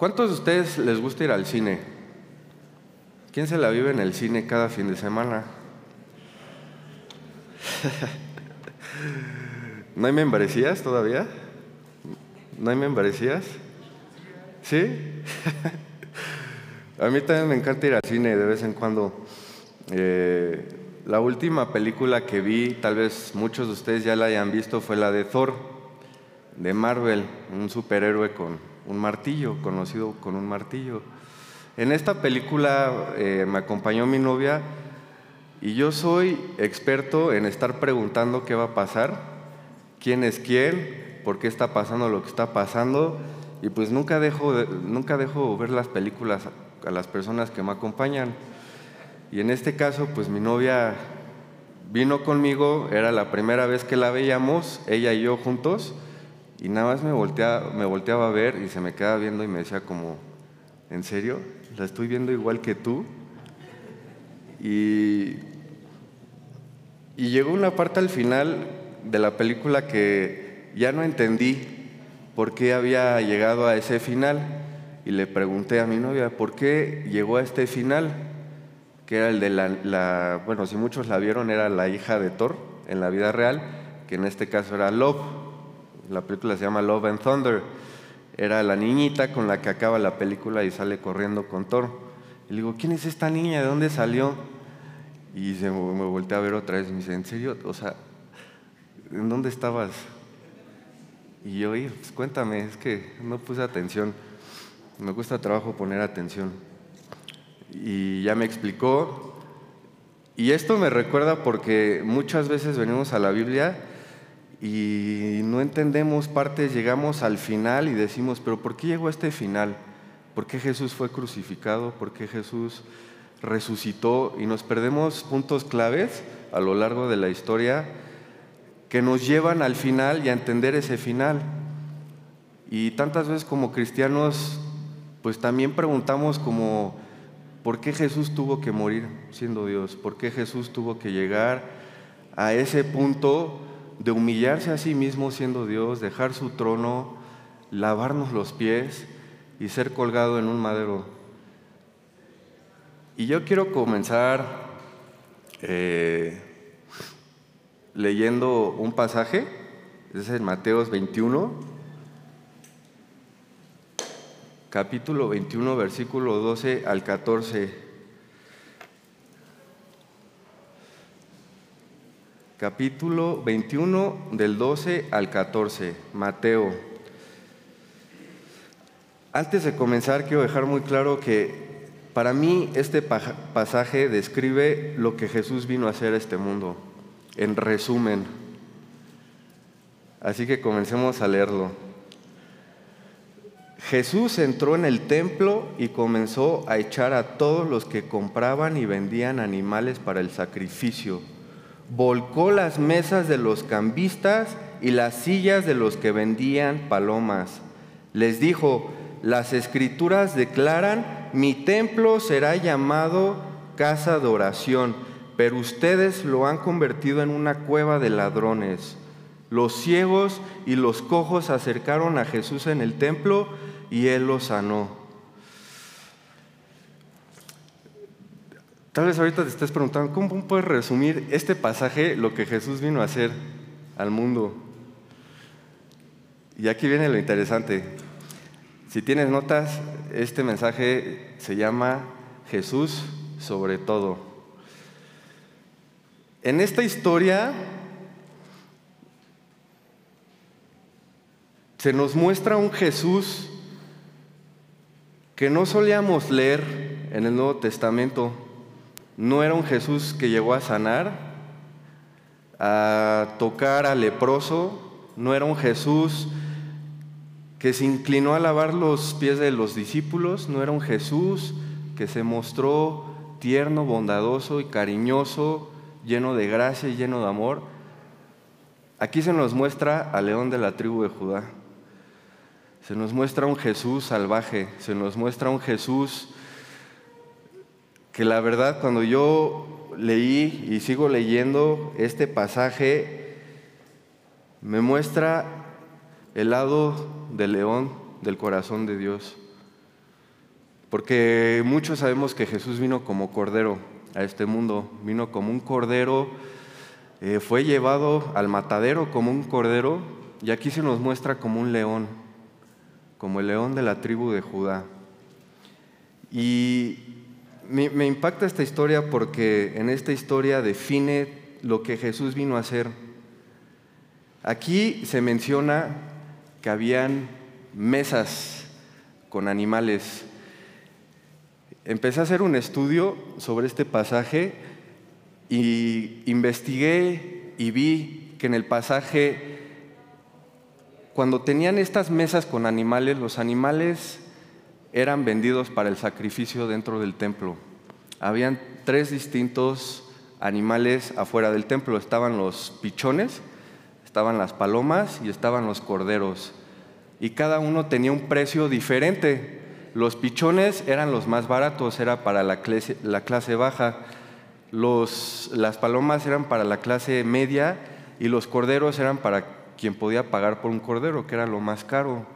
¿Cuántos de ustedes les gusta ir al cine? ¿Quién se la vive en el cine cada fin de semana? ¿No hay membresías todavía? ¿No hay membresías? ¿Sí? A mí también me encanta ir al cine de vez en cuando. Eh, la última película que vi, tal vez muchos de ustedes ya la hayan visto, fue la de Thor, de Marvel, un superhéroe con un martillo, conocido con un martillo. En esta película eh, me acompañó mi novia y yo soy experto en estar preguntando qué va a pasar, quién es quién, por qué está pasando lo que está pasando y pues nunca dejo, nunca dejo ver las películas a las personas que me acompañan. Y en este caso, pues mi novia vino conmigo, era la primera vez que la veíamos, ella y yo juntos, y nada más me volteaba, a ver y se me quedaba viendo y me decía como, ¿en serio? ¿La estoy viendo igual que tú? Y, y llegó una parte al final de la película que ya no entendí por qué había llegado a ese final y le pregunté a mi novia, ¿por qué llegó a este final? Que era el de la, bueno, si muchos la vieron, era la hija de Thor en la vida real, que en este caso era Love. La película se llama Love and Thunder. Era la niñita con la que acaba la película y sale corriendo con Thor. Y le digo, ¿quién es esta niña? ¿De dónde salió? Y se me volteé a ver otra vez y me dice, ¿en serio? O sea, ¿en dónde estabas? Y yo, pues cuéntame, es que no puse atención. Me cuesta trabajo poner atención. Y ya me explicó. Y esto me recuerda porque muchas veces venimos a la Biblia y no entendemos partes, llegamos al final y decimos, pero ¿por qué llegó a este final? ¿Por qué Jesús fue crucificado? ¿Por qué Jesús resucitó? Y nos perdemos puntos claves a lo largo de la historia que nos llevan al final y a entender ese final. Y tantas veces como cristianos pues también preguntamos como, ¿por qué Jesús tuvo que morir siendo Dios? ¿Por qué Jesús tuvo que llegar a ese punto de humillarse a sí mismo siendo Dios, dejar su trono, lavarnos los pies y ser colgado en un madero? Y yo quiero comenzar eh, leyendo un pasaje, es en Mateos 21 capítulo 21, versículo 12 al 14. Capítulo 21 del 12 al 14, Mateo. Antes de comenzar, quiero dejar muy claro que para mí este pasaje describe lo que Jesús vino a hacer a este mundo, en resumen. Así que comencemos a leerlo. Jesús entró en el templo y comenzó a echar a todos los que compraban y vendían animales para el sacrificio. Volcó las mesas de los cambistas y las sillas de los que vendían palomas. Les dijo, las escrituras declaran, mi templo será llamado casa de oración, pero ustedes lo han convertido en una cueva de ladrones. Los ciegos y los cojos acercaron a Jesús en el templo y Él lo sanó. Tal vez ahorita te estés preguntando, ¿cómo puedes resumir este pasaje lo que Jesús vino a hacer al mundo? Y aquí viene lo interesante. Si tienes notas, este mensaje se llama Jesús sobre todo. En esta historia se nos muestra un Jesús que no solíamos leer en el Nuevo Testamento. No era un Jesús que llegó a sanar, a tocar al leproso, no era un Jesús que se inclinó a lavar los pies de los discípulos, no era un Jesús que se mostró tierno, bondadoso y cariñoso, lleno de gracia y lleno de amor. Aquí se nos muestra al león de la tribu de Judá. Se nos muestra un Jesús salvaje, se nos muestra un Jesús que la verdad cuando yo leí y sigo leyendo este pasaje, me muestra el lado del león del corazón de Dios. Porque muchos sabemos que Jesús vino como cordero a este mundo, vino como un cordero, eh, fue llevado al matadero como un cordero y aquí se nos muestra como un león, como el león de la tribu de Judá. Y me, impacta esta historia porque en esta historia define lo que Jesús vino a hacer. Aquí se menciona que habían mesas con animales. Empecé a hacer un estudio sobre este pasaje y investigué y vi que en el pasaje, cuando tenían estas mesas con animales, los animales eran vendidos para el sacrificio dentro del templo. Habían tres distintos animales afuera del templo. Estaban los pichones, estaban las palomas y estaban los corderos. Y cada uno tenía un precio diferente. Los pichones eran los más baratos, era para la clase, la clase baja. Los, las palomas eran para la clase media y los corderos eran para quien podía pagar por un cordero, que era lo más caro.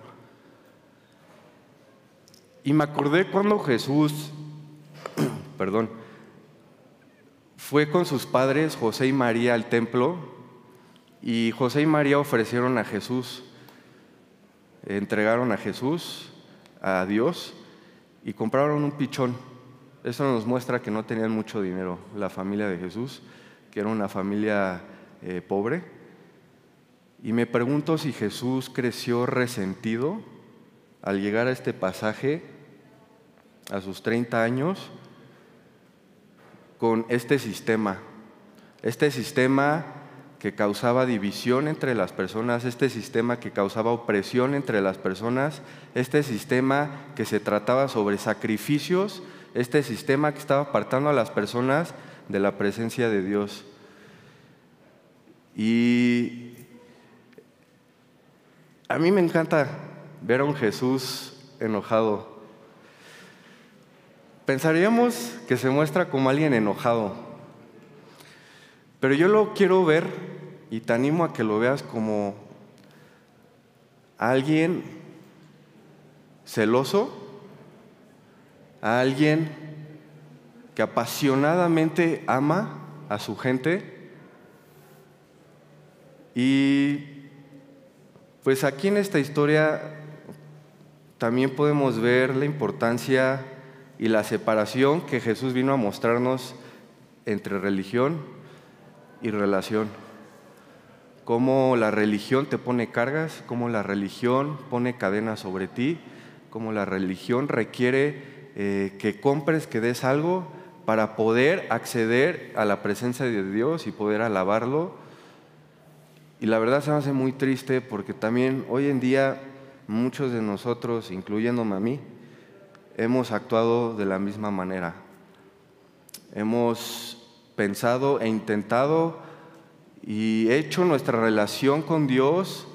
Y me acordé cuando Jesús, perdón, fue con sus padres, José y María, al templo, y José y María ofrecieron a Jesús, entregaron a Jesús, a Dios, y compraron un pichón. Eso nos muestra que no tenían mucho dinero, la familia de Jesús, que era una familia eh, pobre. Y me pregunto si Jesús creció resentido al llegar a este pasaje a sus 30 años con este sistema, este sistema que causaba división entre las personas, este sistema que causaba opresión entre las personas, este sistema que se trataba sobre sacrificios, este sistema que estaba apartando a las personas de la presencia de Dios. Y a mí me encanta ver a un Jesús enojado, Pensaríamos que se muestra como alguien enojado, pero yo lo quiero ver y te animo a que lo veas como alguien celoso, a alguien que apasionadamente ama a su gente y pues aquí en esta historia también podemos ver la importancia y la separación que Jesús vino a mostrarnos entre religión y relación. Cómo la religión te pone cargas, cómo la religión pone cadenas sobre ti, cómo la religión requiere eh, que compres, que des algo para poder acceder a la presencia de Dios y poder alabarlo. Y la verdad se me hace muy triste porque también hoy en día muchos de nosotros, incluyéndome a mí, hemos actuado de la misma manera. Hemos pensado e intentado y hecho nuestra relación con Dios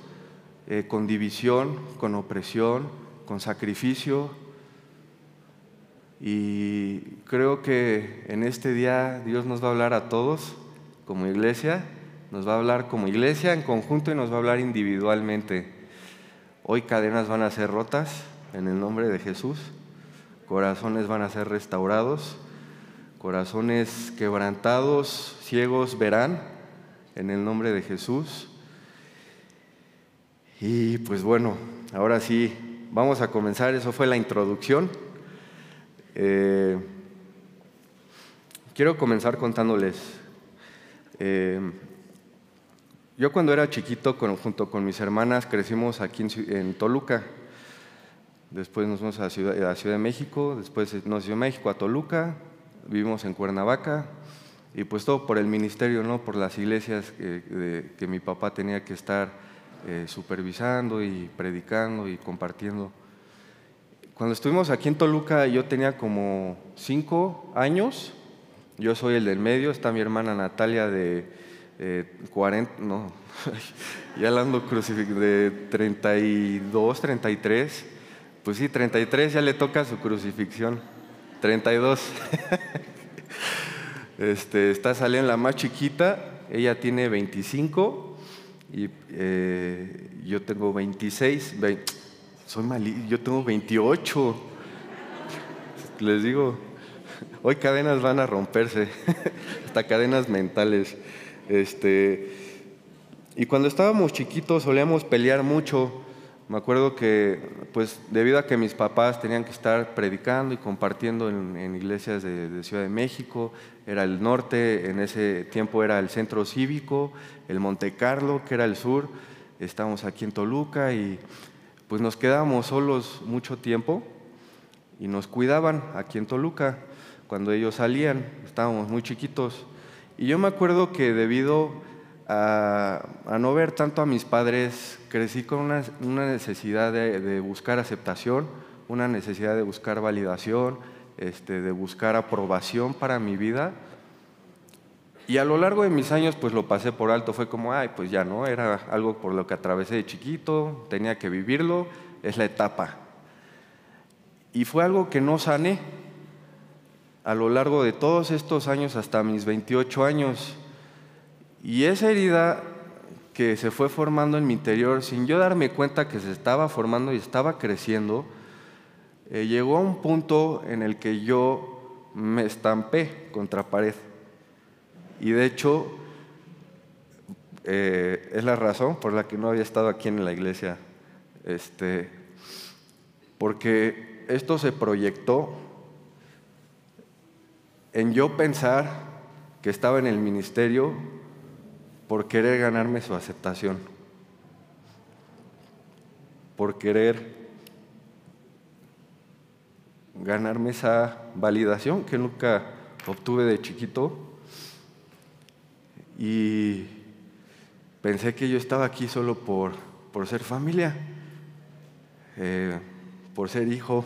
eh, con división, con opresión, con sacrificio. Y creo que en este día Dios nos va a hablar a todos como iglesia, nos va a hablar como iglesia en conjunto y nos va a hablar individualmente. Hoy cadenas van a ser rotas en el nombre de Jesús corazones van a ser restaurados, corazones quebrantados, ciegos verán en el nombre de Jesús. Y pues bueno, ahora sí, vamos a comenzar, eso fue la introducción. Eh, quiero comenzar contándoles. Eh, yo cuando era chiquito, junto con mis hermanas, crecimos aquí en Toluca después nos fuimos a Ciudad, de México, después nos fuimos a México, a Toluca, vivimos en Cuernavaca, y pues todo por el ministerio, ¿no? por las iglesias que, mi papá tenía que estar eh, supervisando y predicando y compartiendo. Cuando estuvimos aquí en Toluca yo tenía como cinco años, yo soy el del medio, está mi hermana Natalia de 40, no, ya hablando de 32, 33, pues sí, 33 ya le toca su crucifixión. 32. este, está saliendo la más chiquita, ella tiene 25 y eh, yo tengo 26. soy malí, yo tengo 28. les digo, hoy cadenas van a romperse, hasta cadenas mentales. Este, y cuando estábamos chiquitos solíamos pelear mucho. Me acuerdo que, pues, debido a que mis papás tenían que estar predicando y compartiendo en, iglesias de, de, Ciudad de México, era el norte, en ese tiempo era el centro cívico, el Monte Carlo, que era el sur, estábamos aquí en Toluca y pues nos quedábamos solos mucho tiempo y nos cuidaban aquí en Toluca. Cuando ellos salían, estábamos muy chiquitos. Y yo me acuerdo que debido a, no ver tanto a mis padres, crecí con una, necesidad de, buscar aceptación, una necesidad de buscar validación, este, de buscar aprobación para mi vida. Y a lo largo de mis años, pues lo pasé por alto, fue como, ay, pues ya no, era algo por lo que atravesé de chiquito, tenía que vivirlo, es la etapa. Y fue algo que no sané a lo largo de todos estos años hasta mis 28 años. Y esa herida que se fue formando en mi interior, sin yo darme cuenta que se estaba formando y estaba creciendo, eh, llegó a un punto en el que yo me estampé contra pared. Y de hecho, eh, es la razón por la que no había estado aquí en la iglesia. Este, porque esto se proyectó en yo pensar que estaba en el ministerio por querer ganarme su aceptación, por querer ganarme esa validación que nunca obtuve de chiquito y pensé que yo estaba aquí solo por, por ser familia, eh, por ser hijo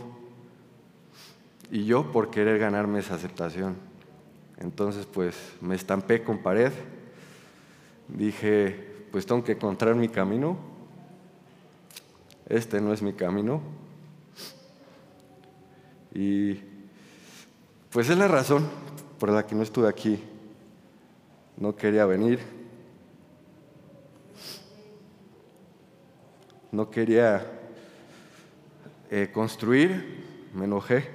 y yo por querer ganarme esa aceptación. Entonces pues me estampé con pared dije, pues tengo que encontrar mi camino. Este no es mi camino. Y pues es la razón por la que no estuve aquí. No quería venir. No quería eh, construir. Me enojé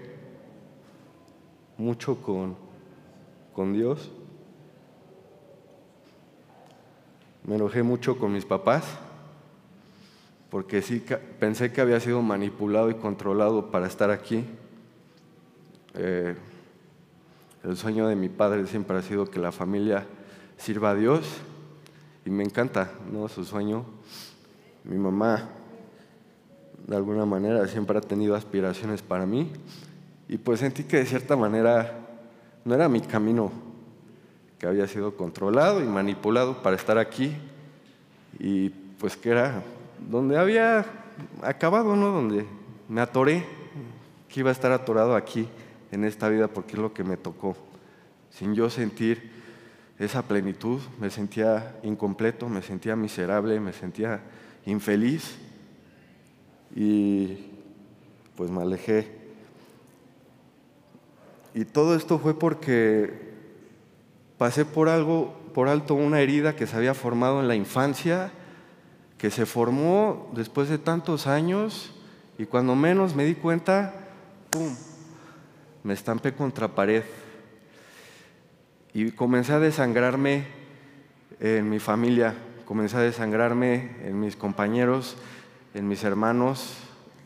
mucho con, con Dios. Me enojé mucho con mis papás porque sí pensé que había sido manipulado y controlado para estar aquí. Eh, el sueño de mi padre siempre ha sido que la familia sirva a Dios y me encanta ¿no? su sueño. Mi mamá, de alguna manera, siempre ha tenido aspiraciones para mí y pues sentí que de cierta manera no era mi camino que había sido controlado y manipulado para estar aquí y pues que era donde había acabado, ¿no? Donde me atoré, que iba a estar atorado aquí en esta vida porque es lo que me tocó. Sin yo sentir esa plenitud, me sentía incompleto, me sentía miserable, me sentía infeliz y pues me alejé. Y todo esto fue porque pasé por algo, por alto una herida que se había formado en la infancia, que se formó después de tantos años y cuando menos me di cuenta, ¡pum!, me estampé contra pared y comencé a desangrarme en mi familia, comencé a desangrarme en mis compañeros, en mis hermanos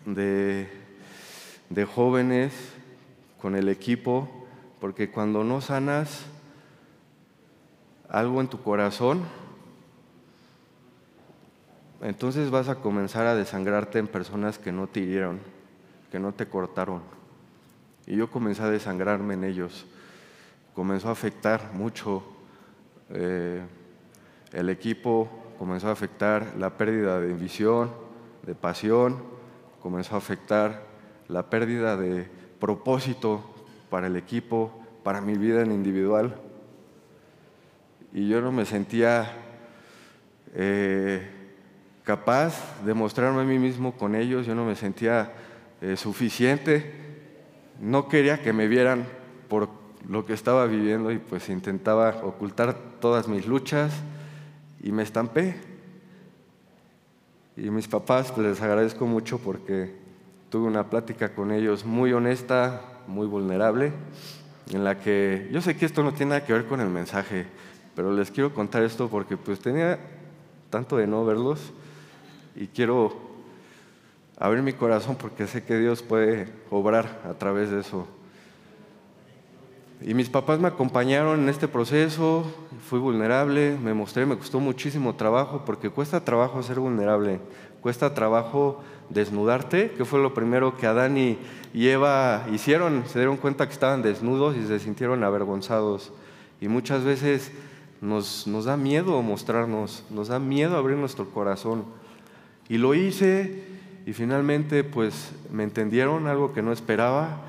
de, de jóvenes, con el equipo, porque cuando no sanas, algo en tu corazón, entonces vas a comenzar a desangrarte en personas que no te hirieron, que no te cortaron. Y yo comencé a desangrarme en ellos. Comenzó a afectar mucho eh, el equipo, comenzó a afectar la pérdida de visión, de pasión, comenzó a afectar la pérdida de propósito para el equipo, para mi vida en individual y yo no me sentía eh, capaz de mostrarme a mí mismo con ellos, yo no me sentía eh, suficiente, no quería que me vieran por lo que estaba viviendo y pues intentaba ocultar todas mis luchas y me estampé. Y mis papás pues, les agradezco mucho porque tuve una plática con ellos muy honesta, muy vulnerable, en la que yo sé que esto no tiene nada que ver con el mensaje, pero les quiero contar esto porque pues tenía tanto de no verlos y quiero abrir mi corazón porque sé que Dios puede obrar a través de eso. Y mis papás me acompañaron en este proceso, fui vulnerable, me mostré, me costó muchísimo trabajo, porque cuesta trabajo ser vulnerable, cuesta trabajo desnudarte, que fue lo primero que Adán y Eva hicieron, se dieron cuenta que estaban desnudos y se sintieron avergonzados. Y muchas veces nos, da miedo mostrarnos, nos da miedo abrir nuestro corazón. Y lo hice y finalmente pues me entendieron algo que no esperaba,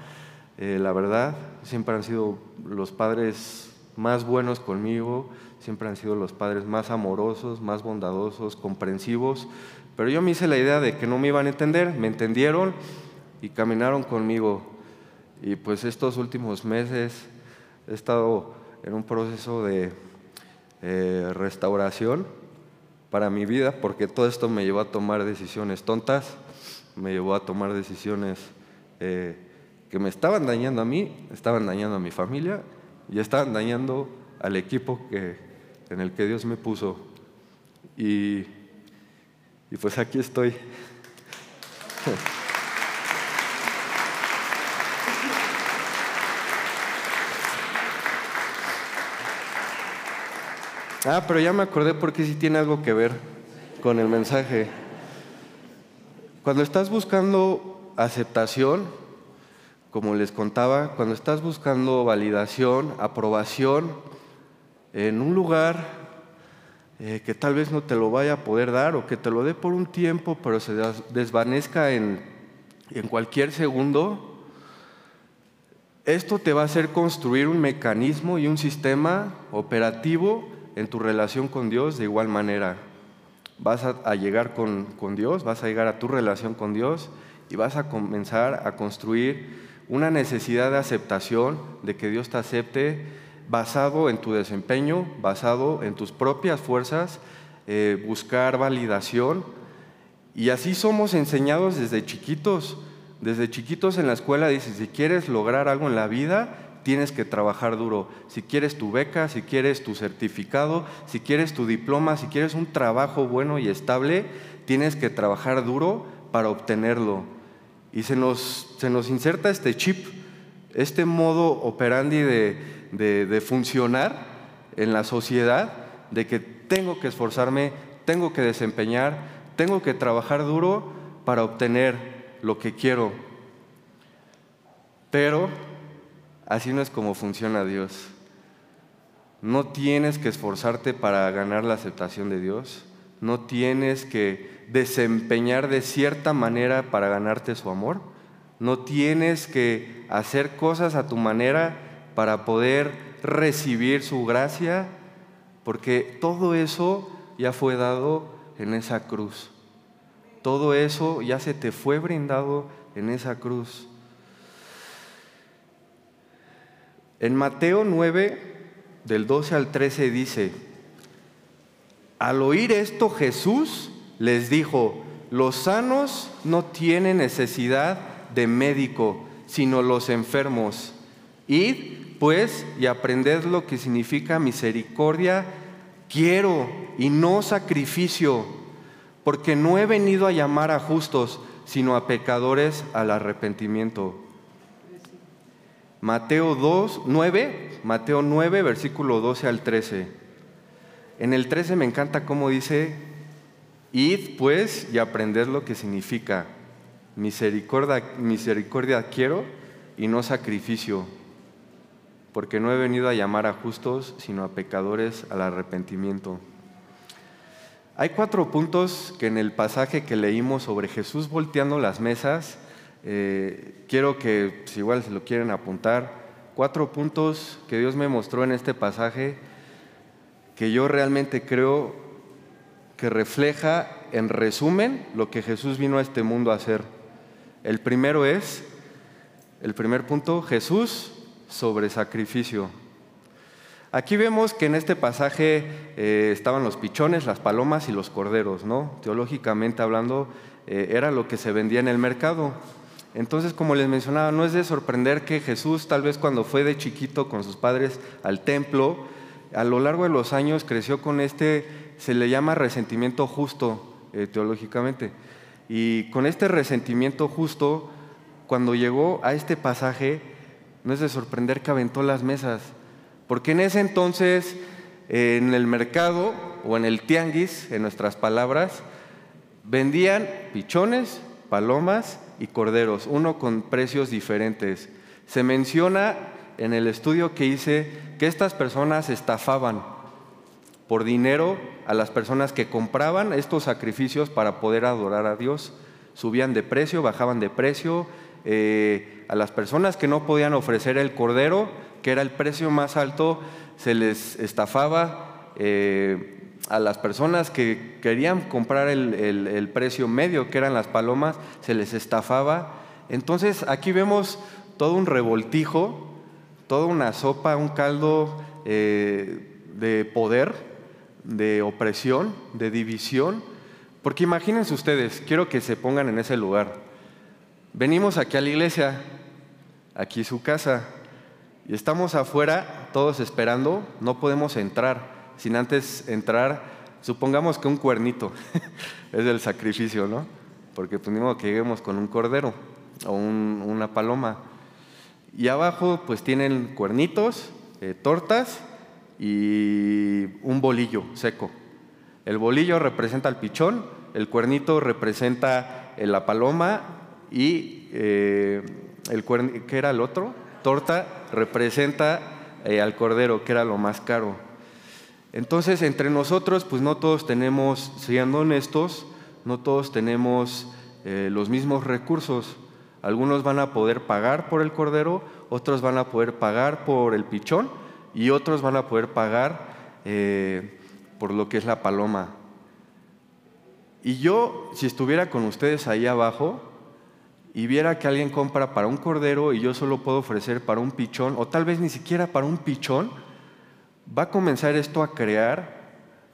eh, la verdad, siempre han sido los padres más buenos conmigo, siempre han sido los padres más amorosos, más bondadosos, comprensivos, pero yo me hice la idea de que no me iban a entender, me entendieron y caminaron conmigo. Y pues estos últimos meses he estado en un proceso de eh, restauración para mi vida, porque todo esto me llevó a tomar decisiones tontas, me llevó a tomar decisiones eh, que me estaban dañando a mí, estaban dañando a mi familia y estaban dañando al equipo que, en el que Dios me puso. Y, y pues aquí estoy. Ah, pero ya me acordé porque sí tiene algo que ver con el mensaje. Cuando estás buscando aceptación, como les contaba, cuando estás buscando validación, aprobación en un lugar eh, que tal vez no te lo vaya a poder dar o que te lo dé por un tiempo, pero se desvanezca en, en cualquier segundo, esto te va a hacer construir un mecanismo y un sistema operativo en tu relación con Dios de igual manera. Vas a, llegar con, con, Dios, vas a llegar a tu relación con Dios y vas a comenzar a construir una necesidad de aceptación, de que Dios te acepte basado en tu desempeño, basado en tus propias fuerzas, eh, buscar validación. Y así somos enseñados desde chiquitos. Desde chiquitos en la escuela dices, si quieres lograr algo en la vida, tienes que trabajar duro. Si quieres tu beca, si quieres tu certificado, si quieres tu diploma, si quieres un trabajo bueno y estable, tienes que trabajar duro para obtenerlo. Y se nos, se nos inserta este chip, este modo operandi de, de funcionar en la sociedad, de que tengo que esforzarme, tengo que desempeñar, tengo que trabajar duro para obtener lo que quiero. Pero Así no es como funciona Dios. No tienes que esforzarte para ganar la aceptación de Dios. No tienes que desempeñar de cierta manera para ganarte su amor. No tienes que hacer cosas a tu manera para poder recibir su gracia, porque todo eso ya fue dado en esa cruz. Todo eso ya se te fue brindado en esa cruz. En Mateo 9, del 12 al 13 dice, al oír esto Jesús les dijo, los sanos no tienen necesidad de médico, sino los enfermos. Id, pues, y aprended lo que significa misericordia, quiero y no sacrificio, porque no he venido a llamar a justos, sino a pecadores al arrepentimiento. Mateo 2, 9, Mateo 9, versículo 12 al 13. En el 13 me encanta cómo dice, id pues y aprended lo que significa misericordia, misericordia quiero y no sacrificio, porque no he venido a llamar a justos, sino a pecadores al arrepentimiento. Hay cuatro puntos que en el pasaje que leímos sobre Jesús volteando las mesas, eh, quiero que, si igual se lo quieren apuntar, cuatro puntos que Dios me mostró en este pasaje que yo realmente creo que refleja, en resumen, lo que Jesús vino a este mundo a hacer. El primero es, el primer punto, Jesús sobre sacrificio. Aquí vemos que en este pasaje eh, estaban los pichones, las palomas y los corderos, ¿no? Teológicamente hablando, eh, era lo que se vendía en el mercado. Entonces, como les mencionaba, no es de sorprender que Jesús, tal vez cuando fue de chiquito con sus padres al templo, a lo largo de los años creció con este, se le llama resentimiento justo eh, teológicamente. Y con este resentimiento justo, cuando llegó a este pasaje, no es de sorprender que aventó las mesas, porque en ese entonces, en el mercado o en el tianguis, en nuestras palabras, vendían pichones, palomas y corderos, uno con precios diferentes. Se menciona en el estudio que hice que estas personas estafaban por dinero a las personas que compraban estos sacrificios para poder adorar a Dios. Subían de precio, bajaban de precio. Eh, a las personas que no podían ofrecer el cordero, que era el precio más alto, se les estafaba. Eh, a las personas que querían comprar el, precio medio, que eran las palomas, se les estafaba. Entonces aquí vemos todo un revoltijo, toda una sopa, un caldo eh, de poder, de opresión, de división. Porque imagínense ustedes, quiero que se pongan en ese lugar. Venimos aquí a la iglesia, aquí su casa, y estamos afuera, todos esperando, no podemos entrar sin antes entrar, supongamos que un cuernito es el sacrificio, ¿no? Porque pues que lleguemos con un cordero o una paloma. Y abajo pues tienen cuernitos, eh, tortas y un bolillo seco. El bolillo representa el pichón, el cuernito representa eh, la paloma y eh, el ¿qué era el otro? Torta representa al cordero, que era lo más caro. Entonces, entre nosotros, pues no todos tenemos, siendo honestos, no todos tenemos eh, los mismos recursos. Algunos van a poder pagar por el cordero, otros van a poder pagar por el pichón y otros van a poder pagar eh, por lo que es la paloma. Y yo, si estuviera con ustedes ahí abajo y viera que alguien compra para un cordero y yo solo puedo ofrecer para un pichón, o tal vez ni siquiera para un pichón, va a comenzar esto a crear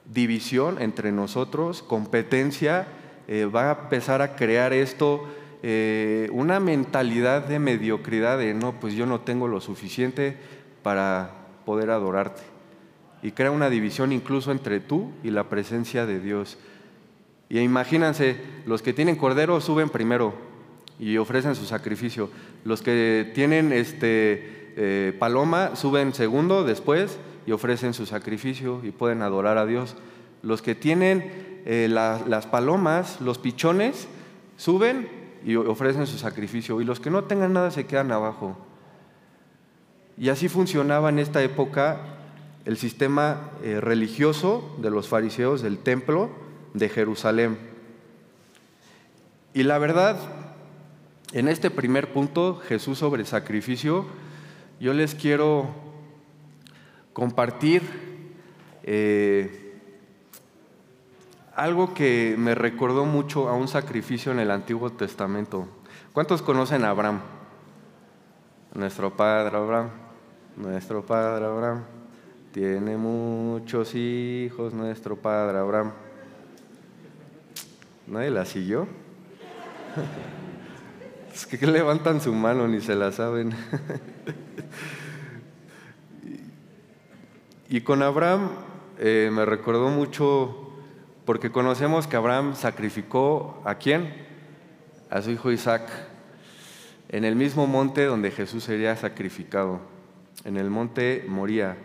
división entre nosotros, competencia, eh, va a empezar a crear esto eh, una mentalidad de mediocridad de no, pues yo no tengo lo suficiente para poder adorarte. Y crea una división incluso entre tú y la presencia de Dios. Y imagínense, los que tienen cordero suben primero y ofrecen su sacrificio. Los que tienen este, eh, paloma suben segundo después y ofrecen su sacrificio y pueden adorar a Dios. Los que tienen eh, las palomas, los pichones, suben y ofrecen su sacrificio. Y los que no tengan nada se quedan abajo. Y así funcionaba en esta época el sistema eh, religioso de los fariseos del templo de Jerusalén. Y la verdad, en este primer punto, Jesús sobre sacrificio, yo les quiero compartir eh, algo que me recordó mucho a un sacrificio en el Antiguo Testamento. ¿Cuántos conocen a Abraham? Nuestro padre Abraham, nuestro padre Abraham, tiene muchos hijos, nuestro padre Abraham. ¿Nadie la siguió? Es que levantan su mano ni se la saben. Y con Abraham eh, me recordó mucho, porque conocemos que Abraham sacrificó a quién? A su hijo Isaac, en el mismo monte donde Jesús sería sacrificado, en el monte Moría.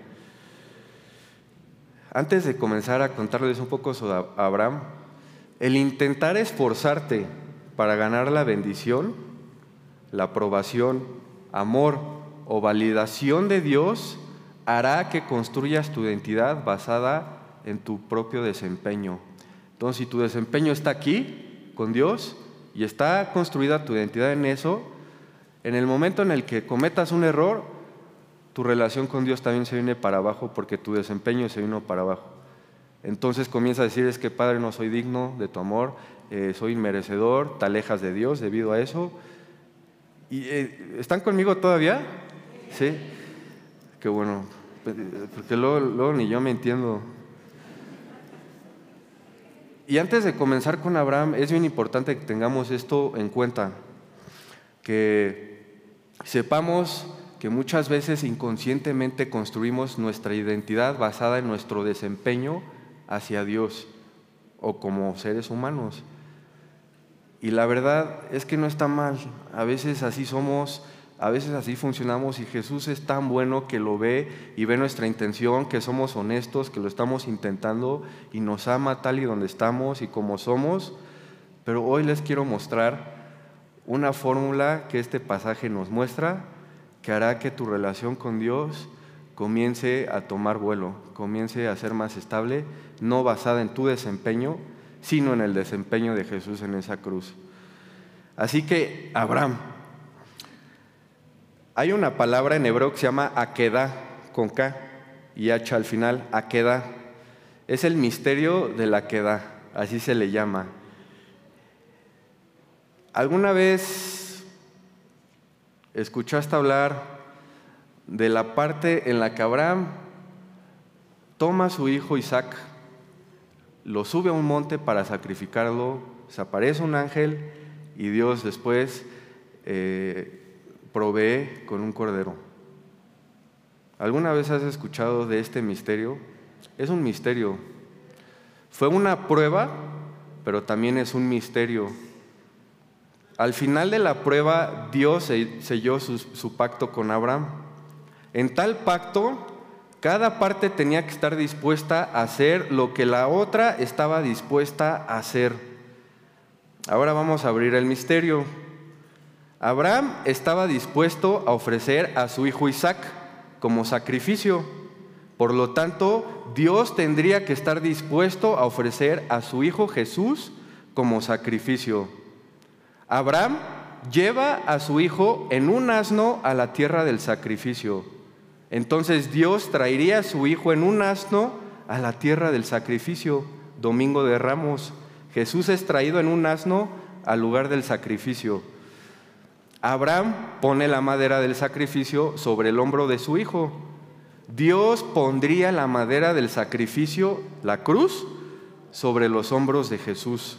Antes de comenzar a contarles un poco sobre Abraham, el intentar esforzarte para ganar la bendición, la aprobación, amor o validación de Dios hará que construyas tu identidad basada en tu propio desempeño. Entonces, si tu desempeño está aquí, con Dios, y está construida tu identidad en eso, en el momento en el que cometas un error, tu relación con Dios también se viene para abajo porque tu desempeño se vino para abajo. Entonces comienza a decir, es que Padre, no soy digno de tu amor, eh, soy inmerecedor, te alejas de Dios debido a eso. ¿Y, eh, ¿Están conmigo todavía? Sí qué bueno, porque luego, ni yo me entiendo. Y antes de comenzar con Abraham, es bien importante que tengamos esto en cuenta. que sepamos que muchas veces inconscientemente construimos nuestra identidad basada en nuestro desempeño hacia Dios o como seres humanos. Y la verdad es que no está mal. A veces así somos, a veces así funcionamos y Jesús es tan bueno que lo ve y ve nuestra intención, que somos honestos, que lo estamos intentando y nos ama tal y donde estamos y como somos. Pero hoy les quiero mostrar una fórmula que este pasaje nos muestra que hará que tu relación con Dios comience a tomar vuelo, comience a ser más estable, no basada en tu desempeño, sino en el desempeño de Jesús en esa cruz. Así que, Abraham, hay una palabra en hebreo que se llama Aqueda, con K y H al final, Aqueda. Es el misterio de la Aqueda, así se le llama. ¿Alguna vez escuchaste hablar de la parte en la que Abraham toma a su hijo Isaac, lo sube a un monte para sacrificarlo, se aparece un ángel y Dios después eh, provee con un cordero. ¿Alguna vez has escuchado de este misterio? Es un misterio. Fue una prueba, pero también es un misterio. Al final de la prueba, Dios selló su, su pacto con Abraham. En tal pacto, cada parte tenía que estar dispuesta a hacer lo que la otra estaba dispuesta a hacer. Ahora vamos a abrir el misterio. Abraham estaba dispuesto a ofrecer a su hijo Isaac como sacrificio. Por lo tanto, Dios tendría que estar dispuesto a ofrecer a su hijo Jesús como sacrificio. Abraham lleva a su hijo en un asno a la tierra del sacrificio. Entonces Dios traería a su hijo en un asno a la tierra del sacrificio, domingo de ramos. Jesús es traído en un asno al lugar del sacrificio. Abraham pone la madera del sacrificio sobre el hombro de su hijo. Dios pondría la madera del sacrificio, la cruz, sobre los hombros de Jesús.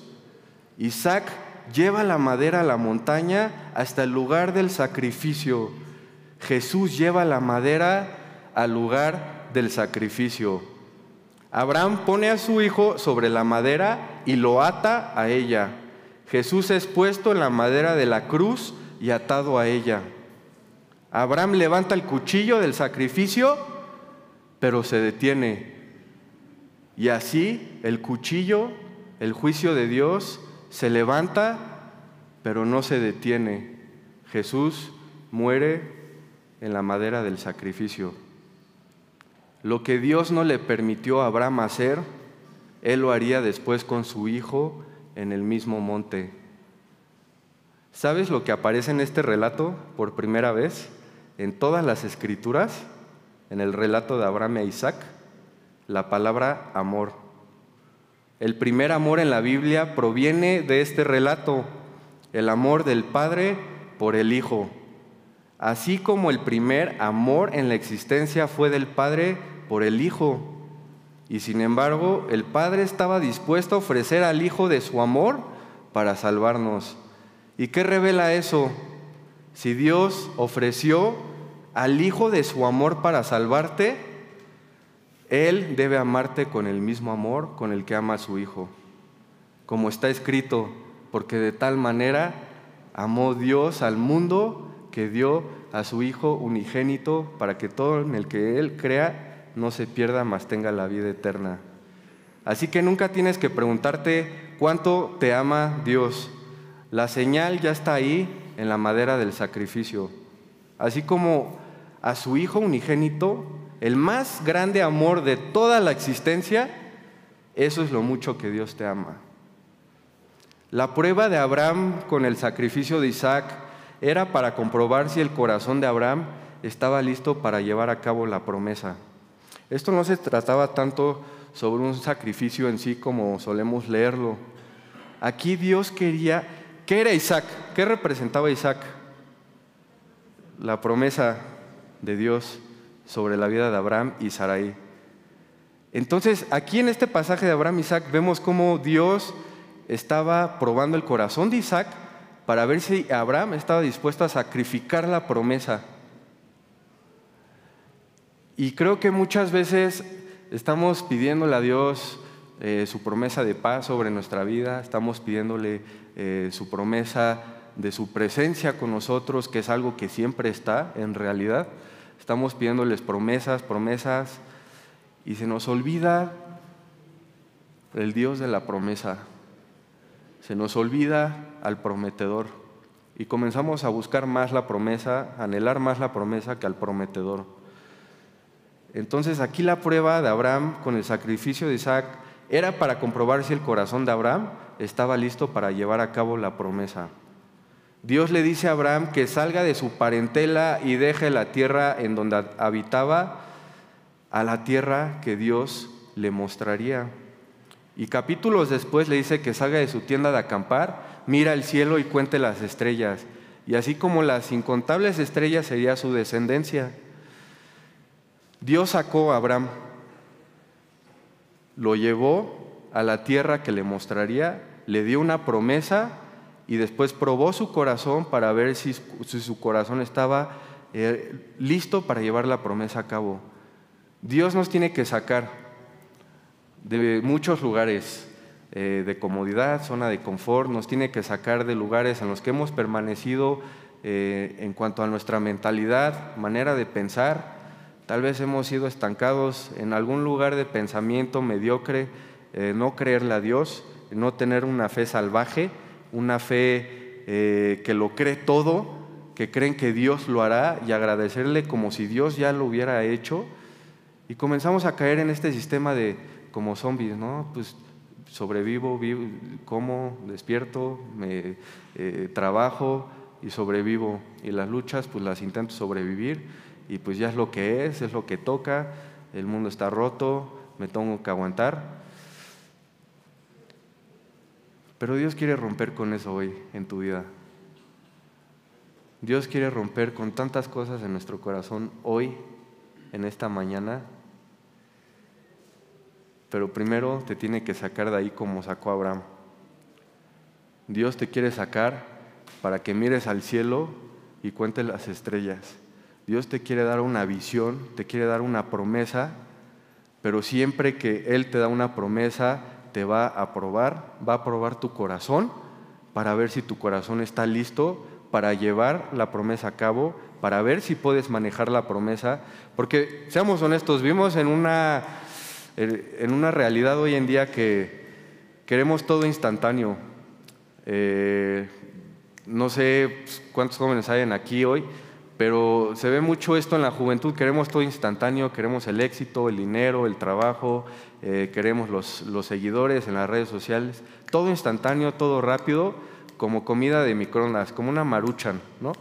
Isaac lleva la madera a la montaña hasta el lugar del sacrificio. Jesús lleva la madera al lugar del sacrificio. Abraham pone a su hijo sobre la madera y lo ata a ella. Jesús es puesto en la madera de la cruz y atado a ella. Abraham levanta el cuchillo del sacrificio, pero se detiene. Y así el cuchillo, el juicio de Dios, se levanta, pero no se detiene. Jesús muere en la madera del sacrificio. Lo que Dios no le permitió a Abraham hacer, él lo haría después con su hijo en el mismo monte. ¿Sabes lo que aparece en este relato por primera vez? En todas las escrituras, en el relato de Abraham e Isaac, la palabra amor. El primer amor en la Biblia proviene de este relato, el amor del Padre por el Hijo. Así como el primer amor en la existencia fue del Padre por el Hijo. Y sin embargo, el Padre estaba dispuesto a ofrecer al Hijo de su amor para salvarnos. ¿Y qué revela eso? Si Dios ofreció al Hijo de su amor para salvarte, Él debe amarte con el mismo amor con el que ama a su Hijo. Como está escrito, porque de tal manera amó Dios al mundo que dio a su Hijo unigénito para que todo en el que Él crea no se pierda, mas tenga la vida eterna. Así que nunca tienes que preguntarte cuánto te ama Dios. La señal ya está ahí en la madera del sacrificio. Así como a su Hijo unigénito, el más grande amor de toda la existencia, eso es lo mucho que Dios te ama. La prueba de Abraham con el sacrificio de Isaac era para comprobar si el corazón de Abraham estaba listo para llevar a cabo la promesa. Esto no se trataba tanto sobre un sacrificio en sí como solemos leerlo. Aquí Dios quería, ¿qué era Isaac? ¿Qué representaba Isaac? La promesa de Dios sobre la vida de Abraham y Sarai. Entonces, aquí en este pasaje de Abraham y Isaac vemos cómo Dios estaba probando el corazón de Isaac para ver si Abraham estaba dispuesto a sacrificar la promesa. Y creo que muchas veces estamos pidiéndole a Dios eh, su promesa de paz sobre nuestra vida, estamos pidiéndole eh, su promesa de su presencia con nosotros, que es algo que siempre está en realidad. Estamos pidiéndoles promesas, promesas, y se nos olvida el Dios de la promesa. Se nos olvida al prometedor y comenzamos a buscar más la promesa, a anhelar más la promesa que al prometedor. Entonces aquí la prueba de Abraham con el sacrificio de Isaac era para comprobar si el corazón de Abraham estaba listo para llevar a cabo la promesa. Dios le dice a Abraham que salga de su parentela y deje la tierra en donde habitaba a la tierra que Dios le mostraría. Y capítulos después le dice que salga de su tienda de acampar, mira el cielo y cuente las estrellas. Y así como las incontables estrellas sería su descendencia. Dios sacó a Abraham, lo llevó a la tierra que le mostraría, le dio una promesa y después probó su corazón para ver si, su corazón estaba eh, listo para llevar la promesa a cabo. Dios nos tiene que sacar de muchos lugares eh, de comodidad, zona de confort, nos tiene que sacar de lugares en los que hemos permanecido eh, en cuanto a nuestra mentalidad, manera de pensar. Tal vez hemos sido estancados en algún lugar de pensamiento mediocre, no creerle a Dios, no tener una fe salvaje una fe eh, que lo cree todo, que creen que Dios lo hará y agradecerle como si Dios ya lo hubiera hecho. Y comenzamos a caer en este sistema de como zombies, ¿no? Pues sobrevivo, vivo, como, despierto, me eh, trabajo y sobrevivo. Y las luchas, pues las intento sobrevivir y pues ya es lo que es, es lo que toca, el mundo está roto, me tengo que aguantar. Pero Dios quiere romper con eso hoy en tu vida. Dios quiere romper con tantas cosas en nuestro corazón hoy, en esta mañana. Pero primero te tiene que sacar de ahí como sacó Abraham. Dios te quiere sacar para que mires al cielo y cuentes las estrellas. Dios te quiere dar una visión, te quiere dar una promesa, pero siempre que Él te da una promesa, te va a probar, va a probar tu corazón para ver si tu corazón está listo para llevar la promesa a cabo, para ver si puedes manejar la promesa, porque seamos honestos, vimos en una, en una realidad hoy en día que queremos todo instantáneo. Eh, no sé cuántos jóvenes hay aquí hoy, pero se ve mucho esto en la juventud, queremos todo instantáneo, queremos el éxito, el dinero, el trabajo, eh, queremos los, seguidores en las redes sociales, todo instantáneo, todo rápido, como comida de microondas, como una maruchan, ¿no?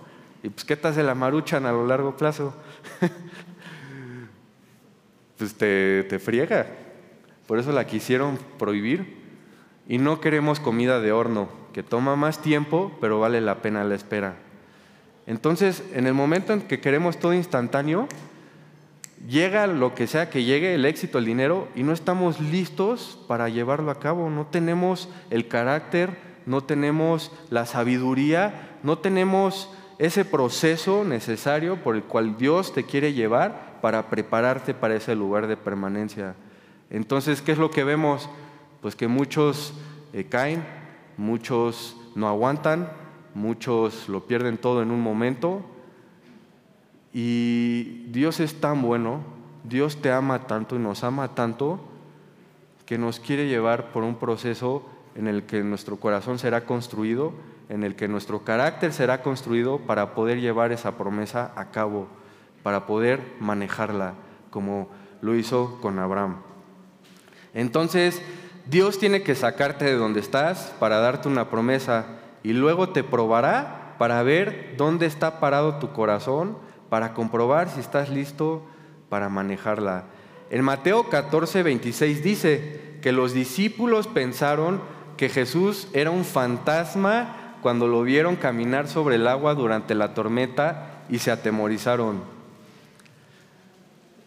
Y pues, ¿qué te hace la maruchan a lo largo plazo? pues te, te friega. Por eso la quisieron prohibir. Y no queremos comida de horno, que toma más tiempo, pero vale la pena la espera. Entonces, en el momento en que queremos todo instantáneo, llega lo que sea que llegue, el éxito, el dinero, y no estamos listos para llevarlo a cabo. No tenemos el carácter, no tenemos la sabiduría, no tenemos ese proceso necesario por el cual Dios te quiere llevar para prepararte para ese lugar de permanencia. Entonces, ¿qué es lo que vemos? Pues que muchos eh, caen, muchos no aguantan, muchos lo pierden todo en un momento. Y Dios es tan bueno, Dios te ama tanto y nos ama tanto que nos quiere llevar por un proceso en el que nuestro corazón será construido, en el que nuestro carácter será construido para poder llevar esa promesa a cabo, para poder manejarla, como lo hizo con Abraham. Entonces, Dios tiene que sacarte de donde estás para darte una promesa y luego te probará para ver dónde está parado tu corazón, para comprobar si estás listo para manejarla. En Mateo 14, 26 dice que los discípulos pensaron que Jesús era un fantasma cuando lo vieron caminar sobre el agua durante la tormenta y se atemorizaron.